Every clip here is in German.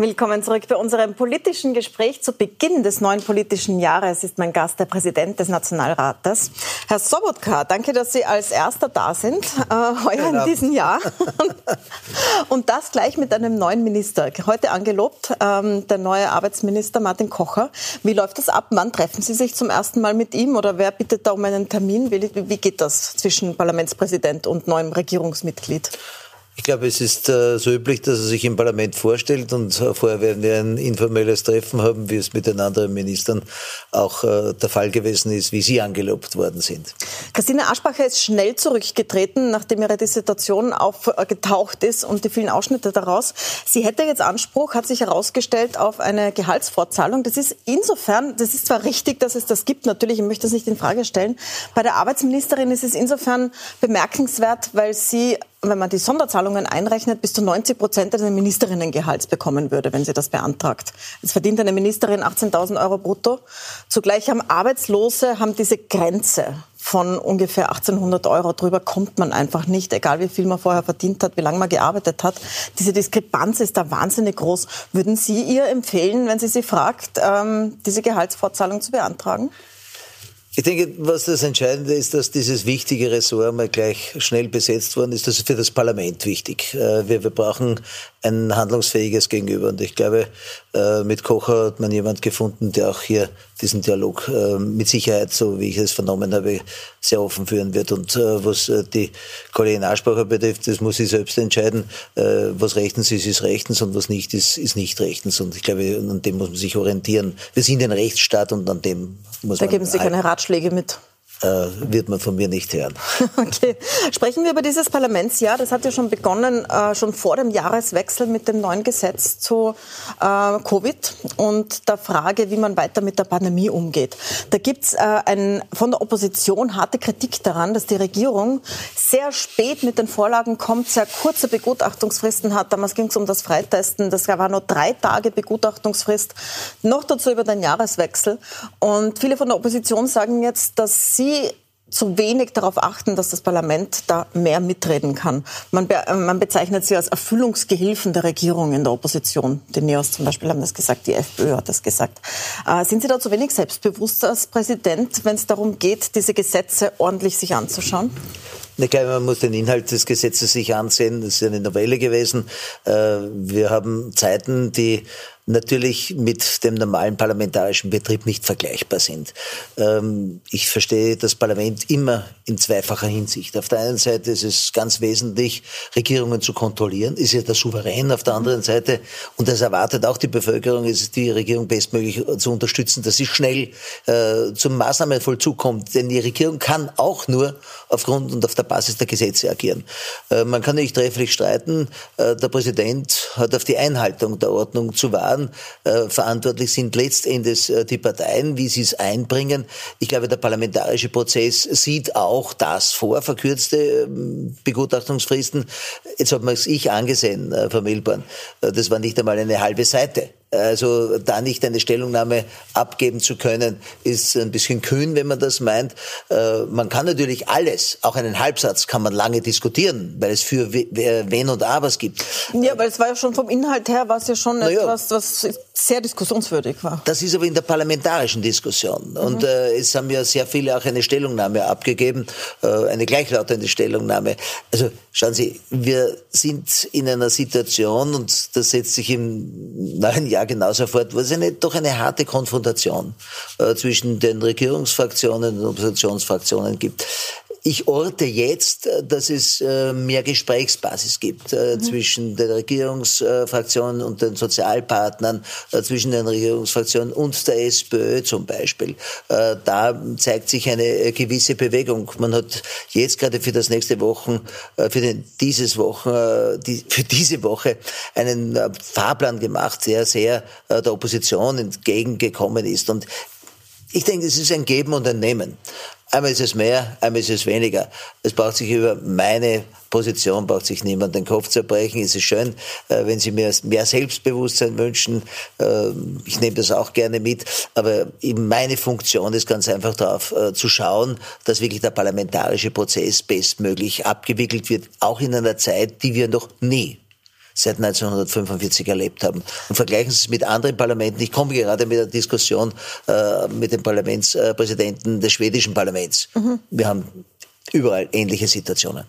Willkommen zurück bei unserem politischen Gespräch zu Beginn des neuen politischen Jahres ist mein Gast der Präsident des Nationalrates, Herr Sobotka. Danke, dass Sie als Erster da sind, äh, heuer in diesem Jahr. Und das gleich mit einem neuen Minister. Heute angelobt, ähm, der neue Arbeitsminister Martin Kocher. Wie läuft das ab? Wann treffen Sie sich zum ersten Mal mit ihm oder wer bittet da um einen Termin? Wie, wie geht das zwischen Parlamentspräsident und neuem Regierungsmitglied? Ich glaube, es ist äh, so üblich, dass er sich im Parlament vorstellt und äh, vorher werden wir ein informelles Treffen haben, wie es mit den anderen Ministern auch äh, der Fall gewesen ist, wie sie angelobt worden sind. Christine Aschbacher ist schnell zurückgetreten, nachdem ihre Dissertation aufgetaucht ist und die vielen Ausschnitte daraus. Sie hätte jetzt Anspruch, hat sich herausgestellt, auf eine Gehaltsfortzahlung. Das ist insofern, das ist zwar richtig, dass es das gibt, natürlich, ich möchte das nicht in Frage stellen. Bei der Arbeitsministerin ist es insofern bemerkenswert, weil sie wenn man die Sonderzahlungen einrechnet, bis zu 90 Prozent des Ministerinnengehalts bekommen würde, wenn sie das beantragt. Jetzt verdient eine Ministerin 18.000 Euro brutto. Zugleich haben Arbeitslose haben diese Grenze von ungefähr 1800 Euro. Drüber kommt man einfach nicht, egal wie viel man vorher verdient hat, wie lange man gearbeitet hat. Diese Diskrepanz ist da wahnsinnig groß. Würden Sie ihr empfehlen, wenn sie sie fragt, ähm, diese Gehaltsfortzahlung zu beantragen? Ich denke, was das Entscheidende ist, dass dieses wichtige Ressort mal gleich schnell besetzt worden ist. Das ist für das Parlament wichtig. Äh, wir, wir brauchen ein handlungsfähiges Gegenüber. Und ich glaube, äh, mit Kocher hat man jemand gefunden, der auch hier diesen Dialog äh, mit Sicherheit, so wie ich es vernommen habe, sehr offen führen wird. Und was die Kollegin Aschbacher betrifft, das muss sie selbst entscheiden. Was rechtens ist, ist rechtens und was nicht ist, ist nicht rechtens. Und ich glaube, an dem muss man sich orientieren. Wir sind ein Rechtsstaat und an dem muss da man... Da geben Sie keine Ratschläge mit äh, wird man von mir nicht hören. Okay. Sprechen wir über dieses Parlamentsjahr. Das hat ja schon begonnen, äh, schon vor dem Jahreswechsel mit dem neuen Gesetz zu äh, Covid und der Frage, wie man weiter mit der Pandemie umgeht. Da gibt's äh, von der Opposition harte Kritik daran, dass die Regierung sehr spät mit den Vorlagen kommt, sehr kurze Begutachtungsfristen hat. Damals ging es um das Freitesten. Das war nur drei Tage Begutachtungsfrist. Noch dazu über den Jahreswechsel. Und viele von der Opposition sagen jetzt, dass sie Sie zu wenig darauf achten, dass das Parlament da mehr mitreden kann. Man, be äh, man, bezeichnet sie als Erfüllungsgehilfen der Regierung in der Opposition. Die Neos zum Beispiel haben das gesagt, die FPÖ hat das gesagt. Äh, sind Sie da zu wenig selbstbewusst als Präsident, wenn es darum geht, diese Gesetze ordentlich sich anzuschauen? Ich glaube, man muss den Inhalt des Gesetzes sich ansehen. Das ist eine Novelle gewesen. Äh, wir haben Zeiten, die natürlich mit dem normalen parlamentarischen Betrieb nicht vergleichbar sind. Ähm, ich verstehe das Parlament immer in zweifacher Hinsicht. Auf der einen Seite ist es ganz wesentlich, Regierungen zu kontrollieren, ist ja der Souverän. Auf der anderen Seite, und das erwartet auch die Bevölkerung, ist die Regierung bestmöglich zu unterstützen, dass sie schnell äh, zum Maßnahmenvollzug kommt. Denn die Regierung kann auch nur aufgrund und auf der Basis der Gesetze agieren. Äh, man kann nicht trefflich streiten. Äh, der Präsident hat auf die Einhaltung der Ordnung zu wahren Verfahren äh, verantwortlich sind letztendlich äh, die Parteien, wie sie es einbringen. Ich glaube, der parlamentarische Prozess sieht auch das vor, verkürzte ähm, Begutachtungsfristen. Jetzt hat man es ich angesehen, äh, Frau Milborn. Äh, das war nicht einmal eine halbe Seite. Also da nicht eine Stellungnahme abgeben zu können, ist ein bisschen kühn, wenn man das meint. Äh, man kann natürlich alles, auch einen Halbsatz kann man lange diskutieren, weil es für Wenn und Abers gibt. Ja, weil es war ja schon vom Inhalt her, war es ja schon naja, etwas, was sehr diskussionswürdig war. Das ist aber in der parlamentarischen Diskussion. Mhm. Und äh, es haben ja sehr viele auch eine Stellungnahme abgegeben, äh, eine gleichlautende Stellungnahme. Also schauen Sie, wir sind in einer Situation, und das setzt sich im neuen Jahr genauso fort, wo es eine, doch eine harte Konfrontation äh, zwischen den Regierungsfraktionen und Oppositionsfraktionen gibt. Ich orte jetzt, äh, dass es äh, mehr Gesprächsbasis gibt äh, mhm. zwischen den Regierungsfraktionen und den Sozialpartnern, zwischen den Regierungsfraktionen und der SPÖ zum Beispiel. Da zeigt sich eine gewisse Bewegung. Man hat jetzt gerade für das nächste Wochen, für den, dieses Wochen, für diese Woche einen Fahrplan gemacht, der sehr der Opposition entgegengekommen ist. Und ich denke, es ist ein Geben und ein Nehmen. Einmal ist es mehr, einmal ist es weniger. Es braucht sich über meine Position, braucht sich niemand den Kopf zerbrechen. Es ist schön, äh, wenn Sie mir mehr Selbstbewusstsein wünschen. Äh, ich nehme das auch gerne mit. Aber meine Funktion ist ganz einfach darauf äh, zu schauen, dass wirklich der parlamentarische Prozess bestmöglich abgewickelt wird, auch in einer Zeit, die wir noch nie seit 1945 erlebt haben. Und vergleichen Sie es mit anderen Parlamenten. Ich komme gerade mit der Diskussion äh, mit dem Parlamentspräsidenten des schwedischen Parlaments. Mhm. Wir haben überall ähnliche Situationen.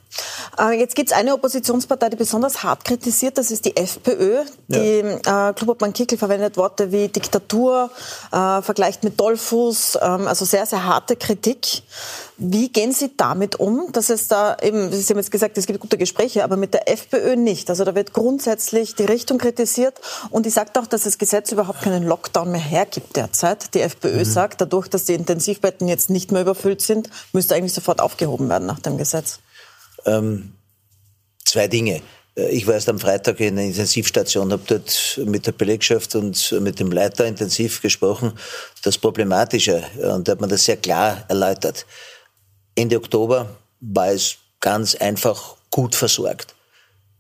Äh, jetzt gibt es eine Oppositionspartei, die besonders hart kritisiert, das ist die FPÖ. Die ja. äh, Klubobmann Kickel verwendet Worte wie Diktatur, äh, vergleicht mit Dollfuß, ähm, also sehr, sehr harte Kritik. Wie gehen Sie damit um, dass es da eben, Sie haben jetzt gesagt, es gibt gute Gespräche, aber mit der FPÖ nicht. Also da wird grundsätzlich die Richtung kritisiert und die sagt auch, dass das Gesetz überhaupt keinen Lockdown mehr hergibt derzeit. Die FPÖ mhm. sagt, dadurch, dass die Intensivbetten jetzt nicht mehr überfüllt sind, müsste eigentlich sofort aufgehoben werden nach dem Gesetz. Ähm, zwei Dinge. Äh, ich war erst am Freitag in der Intensivstation, habe dort mit der Belegschaft und mit dem Leiter intensiv gesprochen. Das Problematische, und da hat man das sehr klar erläutert. Ende Oktober war es ganz einfach gut versorgt.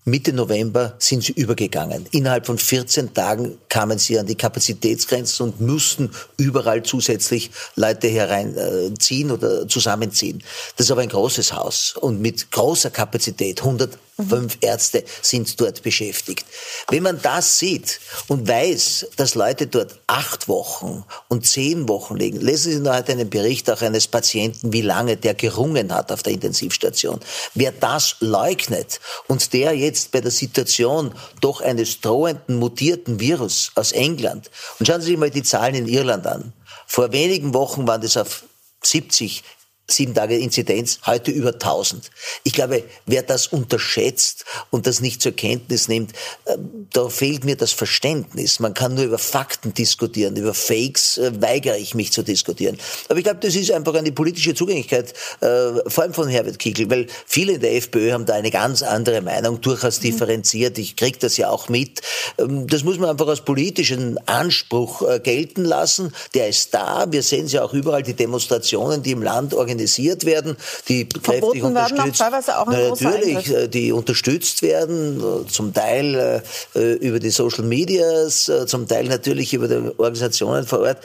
Mitte November sind sie übergegangen. Innerhalb von 14 Tagen kamen sie an die Kapazitätsgrenzen und mussten überall zusätzlich Leute hereinziehen oder zusammenziehen. Das ist aber ein großes Haus und mit großer Kapazität, 100 Fünf Ärzte sind dort beschäftigt. Wenn man das sieht und weiß, dass Leute dort acht Wochen und zehn Wochen liegen, lesen Sie noch heute einen Bericht auch eines Patienten, wie lange der gerungen hat auf der Intensivstation. Wer das leugnet und der jetzt bei der Situation doch eines drohenden mutierten Virus aus England, und schauen Sie sich mal die Zahlen in Irland an. Vor wenigen Wochen waren das auf 70, sieben Tage Inzidenz, heute über 1000. Ich glaube, wer das unterschätzt und das nicht zur Kenntnis nimmt, äh, da fehlt mir das Verständnis. Man kann nur über Fakten diskutieren, über Fakes äh, weigere ich mich zu diskutieren. Aber ich glaube, das ist einfach eine politische Zugänglichkeit, äh, vor allem von Herbert Kickl, weil viele in der FPÖ haben da eine ganz andere Meinung, durchaus mhm. differenziert. Ich kriege das ja auch mit. Ähm, das muss man einfach als politischen Anspruch gelten lassen. Der ist da. Wir sehen es ja auch überall, die Demonstrationen, die im Land organisiert organisiert werden, die kräftig unterstützt werden. natürlich, äh, die unterstützt werden, äh, zum Teil äh, über die Social Medias, zum Teil natürlich über die Organisationen vor Ort.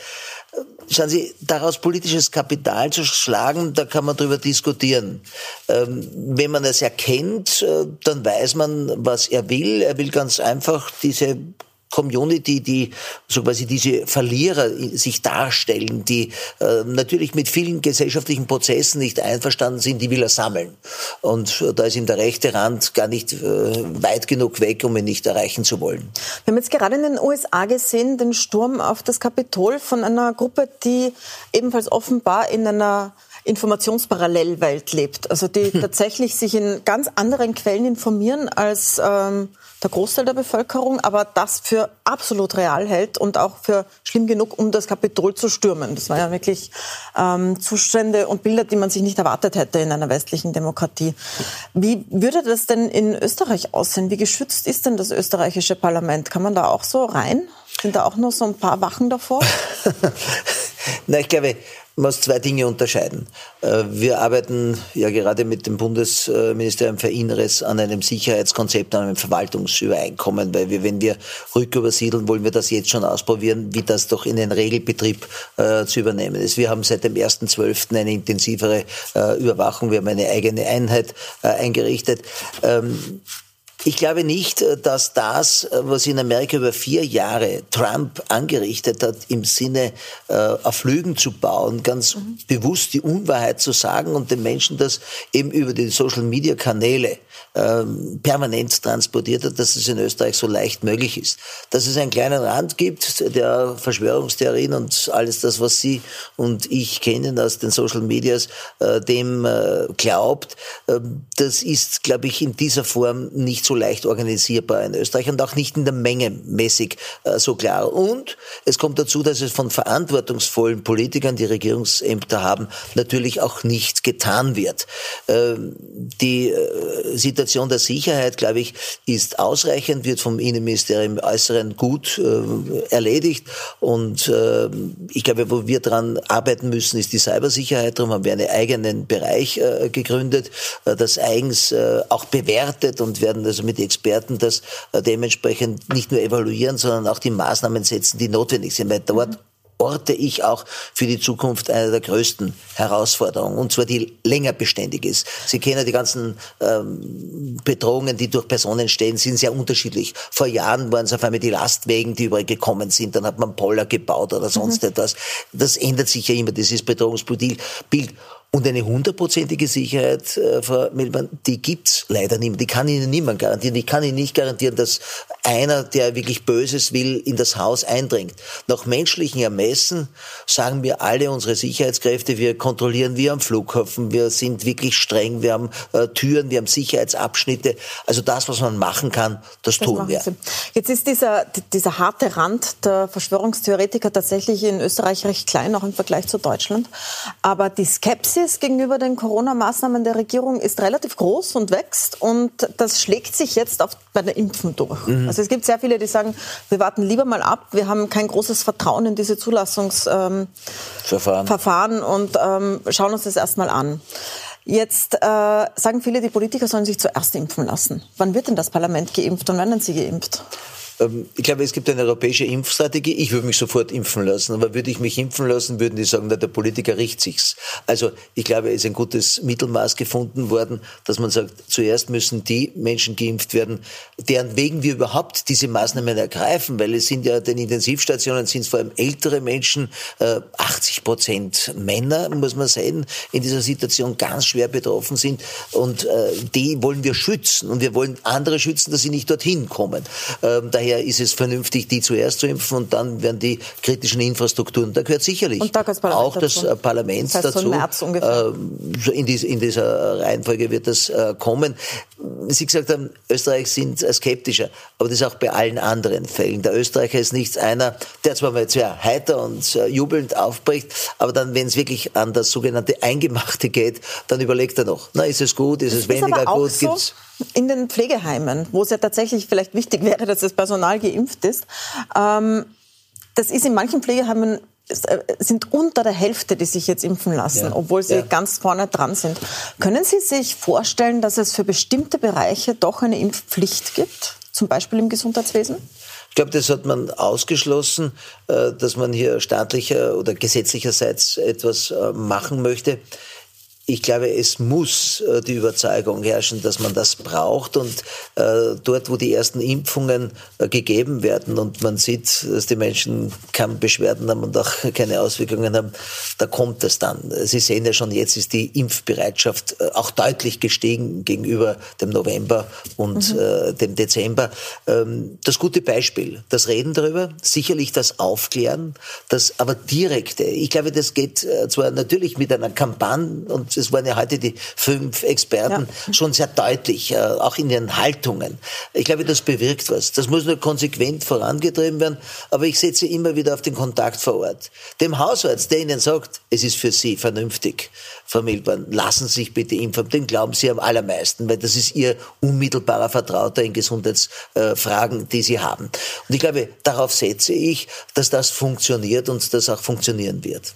Schauen Sie, daraus politisches Kapital zu schlagen, da kann man drüber diskutieren. Ähm, wenn man es erkennt, dann weiß man, was er will. Er will ganz einfach diese Community, die so quasi diese Verlierer sich darstellen, die äh, natürlich mit vielen gesellschaftlichen Prozessen nicht einverstanden sind, die will er sammeln. Und äh, da ist ihm der rechte Rand gar nicht äh, weit genug weg, um ihn nicht erreichen zu wollen. Wir haben jetzt gerade in den USA gesehen, den Sturm auf das Kapitol von einer Gruppe, die ebenfalls offenbar in einer Informationsparallelwelt lebt. Also die tatsächlich sich in ganz anderen Quellen informieren als ähm, der Großteil der Bevölkerung, aber das für absolut real hält und auch für schlimm genug, um das Kapitol zu stürmen. Das waren ja wirklich ähm, Zustände und Bilder, die man sich nicht erwartet hätte in einer westlichen Demokratie. Wie würde das denn in Österreich aussehen? Wie geschützt ist denn das österreichische Parlament? Kann man da auch so rein? Sind da auch noch so ein paar Wachen davor? Na, ich glaube, muss zwei Dinge unterscheiden. Äh, wir arbeiten ja gerade mit dem Bundesministerium für Inneres an einem Sicherheitskonzept, an einem Verwaltungsübereinkommen, weil wir, wenn wir rückübersiedeln, wollen wir das jetzt schon ausprobieren, wie das doch in den Regelbetrieb äh, zu übernehmen ist. Wir haben seit dem 1.12. eine intensivere äh, Überwachung, wir haben eine eigene Einheit äh, eingerichtet. Ähm, ich glaube nicht, äh, dass das, äh, was in Amerika über vier Jahre Trump angerichtet hat, im Sinne äh, auf Lügen zu bauen, ganz mhm. bewusst die Unwahrheit zu sagen und den Menschen das eben über die Social-Media-Kanäle ähm, permanent transportiert hat, dass es in Österreich so leicht möglich ist. Dass es einen kleinen Rand gibt, der Verschwörungstheorien und alles das, was Sie und ich kennen aus den Social Medias, dem glaubt, äh, das ist, glaube ich, in dieser Form nicht so leicht organisierbar in Österreich und auch nicht in der Menge mäßig äh, so klar. Und es kommt dazu, dass es von verantwortungsvollen Politikern, die Regierungsämter haben, natürlich auch nicht getan wird. Ähm, die äh, Situation der Sicherheit, glaube ich, ist ausreichend, wird vom Innenministerium Äußeren gut äh, erledigt. Und äh, ich glaube, wo wir daran arbeiten müssen, ist die Cybersicherheit. Darum haben wir einen eigenen Bereich äh, gegründet, äh, das eigens äh, auch bewertet und werden also mit Experten das äh, dementsprechend nicht nur evaluieren, sondern auch die Maßnahmen setzen, die notwendig sind. Weil dort orte ich auch für die Zukunft eine der größten Herausforderungen, und zwar die länger beständig ist. Sie kennen die ganzen ähm, Bedrohungen, die durch Personen entstehen, sind sehr unterschiedlich. Vor Jahren waren es auf einmal die Lastwegen, die überall gekommen sind, dann hat man Poller gebaut oder sonst mhm. etwas. Das ändert sich ja immer, dieses Bedrohungsbild. Und eine hundertprozentige Sicherheit, äh, Frau Milman, die gibt's leider nicht. Die kann Ihnen niemand garantieren. Ich kann Ihnen nicht garantieren, dass einer, der wirklich Böses will, in das Haus eindringt. Nach menschlichen Ermessen sagen wir alle unsere Sicherheitskräfte, wir kontrollieren wie am Flughafen, wir sind wirklich streng, wir haben äh, Türen, wir haben Sicherheitsabschnitte. Also das, was man machen kann, das, das tun wir. Sie. Jetzt ist dieser, dieser harte Rand der Verschwörungstheoretiker tatsächlich in Österreich recht klein, auch im Vergleich zu Deutschland. Aber die Skepsis Skepsis gegenüber den Corona-Maßnahmen der Regierung ist relativ groß und wächst und das schlägt sich jetzt auf, bei der Impfen durch. Mhm. Also es gibt sehr viele, die sagen, wir warten lieber mal ab, wir haben kein großes Vertrauen in diese Zulassungsverfahren ähm, und ähm, schauen uns das erstmal an. Jetzt äh, sagen viele, die Politiker sollen sich zuerst impfen lassen. Wann wird denn das Parlament geimpft und wann werden sie geimpft? Ähm, ich glaube, es gibt eine europäische Impfstrategie. Ich würde mich sofort impfen lassen. Aber würde ich mich impfen lassen, würden die sagen, na, der Politiker riecht sich's. Also ich glaube, es ist ein gutes Mittelmaß gefunden worden, dass man sagt, zuerst müssen die Menschen geimpft werden, deren wegen wir überhaupt diese Maßnahmen ergreifen, weil es sind ja den Intensivstationen sind es vor allem ältere Menschen, 80 äh, Prozent Männer, muss man sagen, in dieser Situation ganz schwer betroffen sind. Und äh, die wollen wir schützen. Und wir wollen andere schützen, dass sie nicht dorthin kommen. Ähm, daher ist es vernünftig, die zuerst zu impfen und dann werden die kritischen Infrastrukturen. Da gehört sicherlich da auch das dazu. Parlament das heißt, dazu. So äh, in, dies, in, dieser Reihenfolge wird das äh, kommen. Sie gesagt haben, Österreich sind skeptischer, aber das ist auch bei allen anderen Fällen. Der Österreicher ist nicht einer, der zwar mal sehr heiter und jubelnd aufbricht, aber dann, wenn es wirklich an das sogenannte Eingemachte geht, dann überlegt er noch, na, ist es gut, ist es ist weniger gut, so? gibt's in den Pflegeheimen, wo es ja tatsächlich vielleicht wichtig wäre, dass das Personal geimpft ist. Ähm, das ist in manchen Pflegeheimen äh, sind unter der Hälfte, die sich jetzt impfen lassen, ja. obwohl sie ja. ganz vorne dran sind. Können Sie sich vorstellen, dass es für bestimmte Bereiche doch eine Impfpflicht gibt, zum Beispiel im Gesundheitswesen? Ich glaube, das hat man ausgeschlossen, äh, dass man hier staatlicher oder gesetzlicherseits etwas äh, machen möchte ich glaube, es muss äh, die Überzeugung herrschen, dass man das braucht. Und äh, dort, wo die ersten Impfungen äh, gegeben werden und man sieht, dass die Menschen keine Beschwerden haben und auch keine Auswirkungen haben, da kommt es dann. Sie sehen ja schon, jetzt ist die Impfbereitschaft auch deutlich gestiegen gegenüber dem November und mhm. Dem Dezember. Ähm, das gute Beispiel, das Reden darüber, sicherlich das Aufklären, das aber direkte. Ich glaube, das geht zwar natürlich mit einer Kampagne und es waren ja heute die fünf Experten ja. schon sehr deutlich, äh, auch in ihren Haltungen. Ich glaube, das bewirkt was. Das muss nur konsequent vorangetrieben werden, aber ich setze immer wieder auf den Kontakt vor Ort. Dem Hausarzt, der Ihnen sagt, es ist für Sie vernünftig, Frau Milborn, lassen Sie sich bitte impfen, den glauben Sie am allermeisten, weil das ist Ihr unmittelbarer Vertrauter in Gesundheitsfragen, die Sie haben. Und ich glaube, darauf setze ich, dass das funktioniert und das auch funktionieren wird.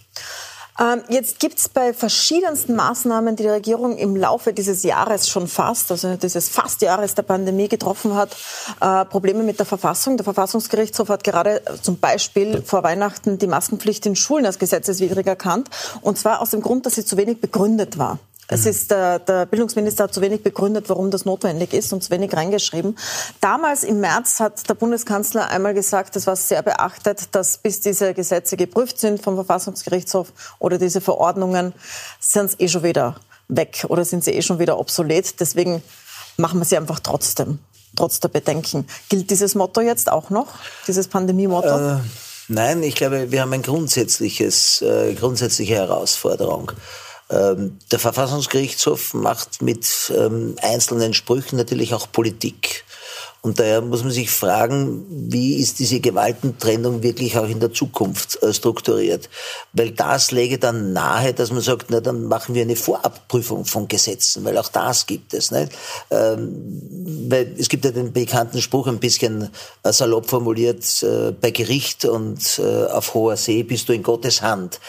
Ähm, jetzt gibt es bei verschiedensten Maßnahmen, die die Regierung im Laufe dieses Jahres schon fast, also dieses Fastjahres der Pandemie getroffen hat, äh, Probleme mit der Verfassung. Der Verfassungsgerichtshof hat gerade zum Beispiel vor Weihnachten die Maskenpflicht in Schulen als gesetzeswidrig erkannt. Und zwar aus dem Grund, dass sie zu wenig begründet war. Es mhm. ist, der, der Bildungsminister hat zu wenig begründet, warum das notwendig ist und zu wenig reingeschrieben. Damals im März hat der Bundeskanzler einmal gesagt, es war sehr beachtet, dass bis diese Gesetze geprüft sind vom Verfassungsgerichtshof oder diese Verordnungen, sind sie eh schon wieder weg oder sind sie eh schon wieder obsolet. Deswegen machen wir sie einfach trotzdem, trotz der Bedenken. Gilt dieses Motto jetzt auch noch, dieses Pandemie-Motto? Äh, nein, ich glaube, wir haben ein grundsätzliches, äh, grundsätzliche Herausforderung. Ähm, der Verfassungsgerichtshof macht mit ähm, einzelnen Sprüchen natürlich auch Politik. Und daher muss man sich fragen, wie ist diese Gewaltentrennung wirklich auch in der Zukunft äh, strukturiert? Weil das läge dann nahe, dass man sagt, na dann machen wir eine Vorabprüfung von Gesetzen, weil auch das gibt es. Nicht? Ähm, weil es gibt ja den bekannten Spruch, ein bisschen äh, salopp formuliert, äh, bei Gericht und auf hoher See bist du in Gottes Hand.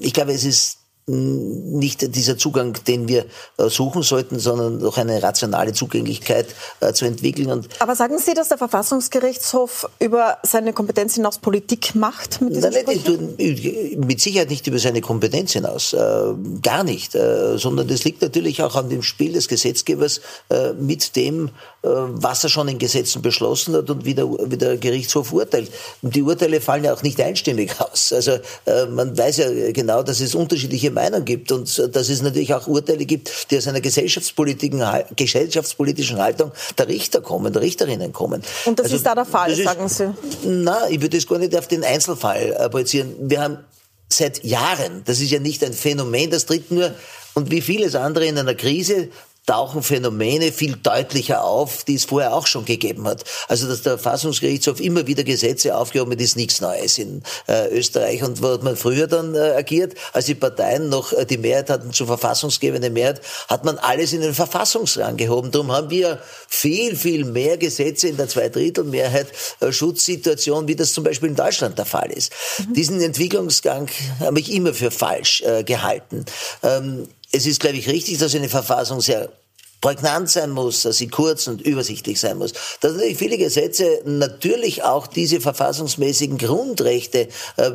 Ich glaube, es ist nicht dieser Zugang, den wir äh, suchen sollten, sondern noch eine rationale Zugänglichkeit äh, zu entwickeln. Und Aber sagen Sie, dass der Verfassungsgerichtshof über seine Kompetenz hinaus Politik macht mit Nein, nicht, mit Sicherheit nicht über seine Kompetenz hinaus, äh, gar nicht, äh, sondern das liegt natürlich auch an dem Spiel des Gesetzgebers äh, mit dem, äh, was er schon in Gesetzen beschlossen hat und wie der, wie der Gerichtshof urteilt. Und die Urteile fallen ja auch nicht einstimmig aus. Also man weiß ja genau, dass es unterschiedliche Meinung gibt und dass es natürlich auch Urteile gibt, die aus einer gesellschaftspolitischen, gesellschaftspolitischen Haltung der Richter kommen, der Richterinnen kommen. Und das also, ist da der Fall, ist, sagen Sie? Na, ich würde es gar nicht auf den Einzelfall äh, projizieren. Wir haben seit Jahren, das ist ja nicht ein Phänomen, das tritt nur und wie vieles andere in einer Krise tauchen Phänomene viel deutlicher auf, die es vorher auch schon gegeben hat. Also dass der Verfassungsgerichtshof immer wieder Gesetze aufgehoben hat, ist nichts Neues in äh, Österreich. Und wo hat man früher dann äh, agiert, als die Parteien noch äh, die Mehrheit hatten, zur verfassungsgebenden Mehrheit, hat man alles in den Verfassungsrang gehoben. Darum haben wir viel, viel mehr Gesetze in der Zweidrittelmehrheit äh, Schutzsituation, wie das zum Beispiel in Deutschland der Fall ist. Mhm. Diesen Entwicklungsgang habe ich immer für falsch äh, gehalten. Ähm, es ist, glaube ich, richtig, dass eine Verfassung sehr prägnant sein muss, dass sie kurz und übersichtlich sein muss. Dass natürlich viele Gesetze natürlich auch diese verfassungsmäßigen Grundrechte äh,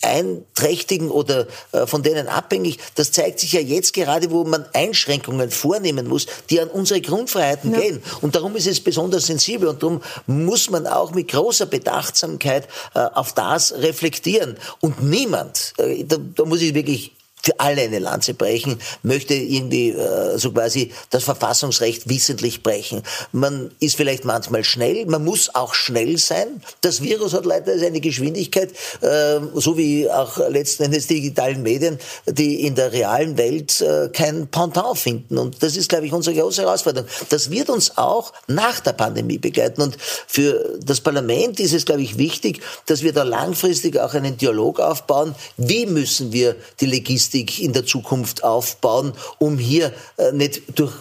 beeinträchtigen oder äh, von denen abhängig. Das zeigt sich ja jetzt gerade, wo man Einschränkungen vornehmen muss, die an unsere Grundfreiheiten ja. gehen. Und darum ist es besonders sensibel und darum muss man auch mit großer Bedachtsamkeit äh, auf das reflektieren. Und niemand, äh, da, da muss ich wirklich für alle eine Lanze brechen, möchte irgendwie äh, so quasi das Verfassungsrecht wissentlich brechen. Man ist vielleicht manchmal schnell, man muss auch schnell sein. Das Virus hat leider seine Geschwindigkeit, äh, so wie auch letzten Endes digitalen Medien, die in der realen Welt äh, kein Pendant finden. Und das ist, glaube ich, unsere große Herausforderung. Das wird uns auch nach der Pandemie begleiten. Und für das Parlament ist es, glaube ich, wichtig, dass wir da langfristig auch einen Dialog aufbauen. Wie müssen wir die Legislatur Logistik in der Zukunft aufbauen, um hier äh, nicht durch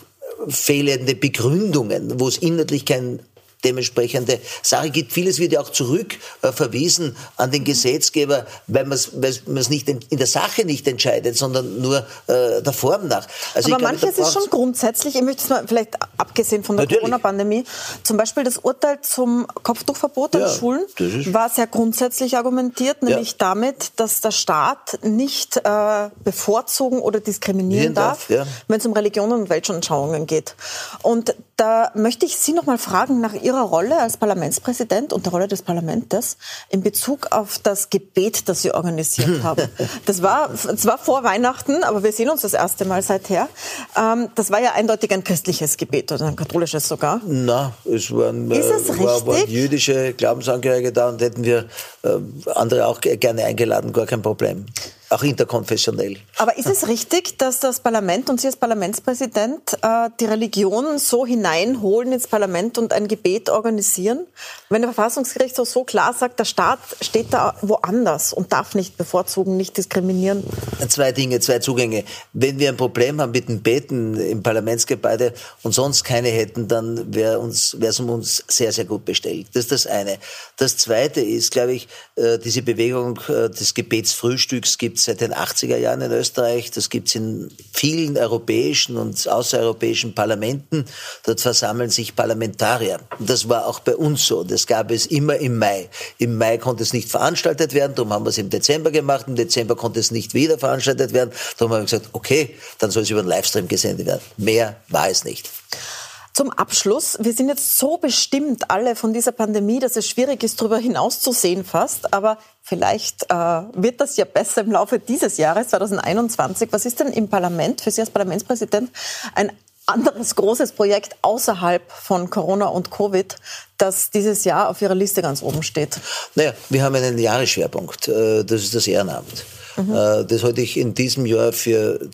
fehlende Begründungen, wo es inhaltlich kein dementsprechende Sache gibt. Vieles wird ja auch zurückverwiesen äh, an den Gesetzgeber, weil man es nicht in, in, der Sache nicht entscheidet, sondern nur äh, der Form nach. Also Aber manches glaube, ist schon grundsätzlich, ich möchte es mal vielleicht abgesehen von der Corona-Pandemie, zum Beispiel das Urteil zum Kopftuchverbot an ja, Schulen war sehr grundsätzlich argumentiert, nämlich ja. damit, dass der Staat nicht äh, bevorzugen oder diskriminieren darf, darf ja. wenn es um Religionen und Weltanschauungen geht. Und da möchte ich Sie noch mal fragen nach Ihrer Rolle als Parlamentspräsident und der Rolle des Parlaments in Bezug auf das Gebet, das Sie organisiert haben. Das war zwar vor Weihnachten, aber wir sehen uns das erste Mal seither. Ähm, das war ja eindeutig ein christliches Gebet oder ein katholisches sogar. Na, es waren, Ist es äh, war, waren jüdische Glaubensangehörige da und hätten wir äh, andere auch gerne eingeladen, gar kein Problem auch interkonfessionell. Aber ist es richtig, dass das Parlament und Sie als Parlamentspräsident äh, die Religion so hineinholen ins Parlament und ein Gebet organisieren? Wenn der Verfassungsgerichtshof so klar sagt, der Staat steht da woanders und darf nicht bevorzugen, nicht diskriminieren? Zwei Dinge, zwei Zugänge. Wenn wir ein Problem haben mit dem Beten im Parlamentsgebäude und sonst keine hätten, dann wäre es um uns sehr, sehr gut bestellt. Das ist das eine. Das zweite ist, glaube ich, äh, diese Bewegung äh, des Gebetsfrühstücks gibt gibt es seit den 80er Jahren in Österreich. Das gibt es in vielen europäischen und außereuropäischen Parlamenten. Dort versammeln sich Parlamentarier. Und das war auch bei uns so. Das gab es immer im Mai. Im Mai konnte es nicht veranstaltet werden, darum haben wir es im Dezember gemacht. Im Dezember konnte es nicht wieder veranstaltet werden. Darum haben wir gesagt, okay, dann soll es über den Livestream gesendet werden. Mehr war es nicht. Zum Abschluss, wir sind jetzt so bestimmt alle von dieser Pandemie, dass es schwierig ist, darüber hinauszusehen fast. Aber vielleicht äh, wird das ja besser im Laufe dieses Jahres, 2021. Was ist denn im Parlament, für Sie als Parlamentspräsident, ein anderes großes Projekt außerhalb von Corona und Covid, das dieses Jahr auf Ihrer Liste ganz oben steht? Naja, wir haben einen Jahresschwerpunkt. Äh, das ist das Ehrenamt. Mhm. Äh, das halte ich in diesem Jahr für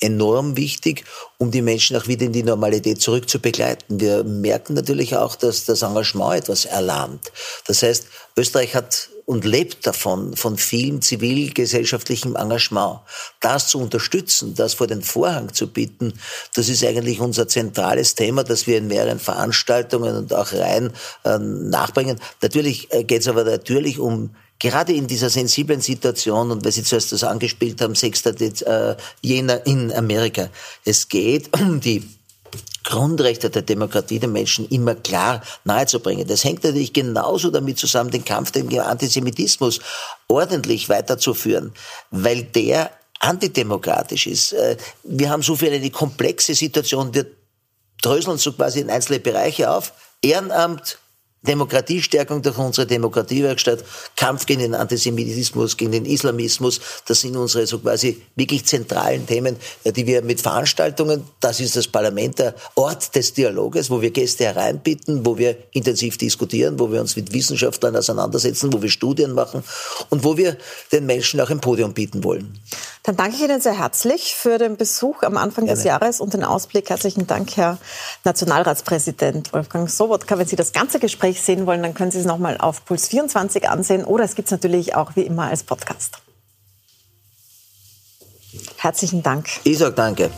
enorm wichtig, um die Menschen auch wieder in die Normalität zurück zu begleiten. Wir merken natürlich auch, dass das Engagement etwas erlahmt. Das heißt, Österreich hat und lebt davon, von vielem zivilgesellschaftlichem Engagement. Das zu unterstützen, das vor den Vorhang zu bieten, das ist eigentlich unser zentrales Thema, das wir in mehreren Veranstaltungen und auch Reihen äh, nachbringen. Natürlich äh, geht es aber natürlich um gerade in dieser sensiblen Situation und weil Sie zuerst das angespielt haben, 6. Äh, Jänner in Amerika, es geht um die Grundrechte der Demokratie den Menschen immer klar nahezubringen. Das hängt natürlich genauso damit zusammen, den Kampf gegen Antisemitismus ordentlich weiterzuführen, weil der antidemokratisch ist. Äh, wir haben so viel eine komplexe Situation, wir dröseln so quasi in einzelne Bereiche auf. Ehrenamt, Demokratiestärkung durch unsere Demokratiewerkstatt, Kampf gegen den Antisemitismus, gegen den Islamismus, das sind unsere so quasi wirklich zentralen Themen, äh, die wir mit Veranstaltungen, das ist das Parlament, der Ort des Dialoges, wo wir Gäste hereinbitten, wo wir intensiv diskutieren, wo wir uns mit Wissenschaftlern auseinandersetzen, wo wir Studien machen und wo wir den Menschen auch ein Podium bieten wollen. Dann danke ich Ihnen sehr herzlich für den Besuch am Anfang Gerne. des Jahres und den Ausblick. Herzlichen Dank, Herr Nationalratspräsident Wolfgang Sobotka. Wenn Sie das ganze Gespräch sehen wollen, dann können Sie es nochmal auf Puls 24 ansehen oder es gibt es natürlich auch wie immer als Podcast. Herzlichen Dank. Ich sage danke.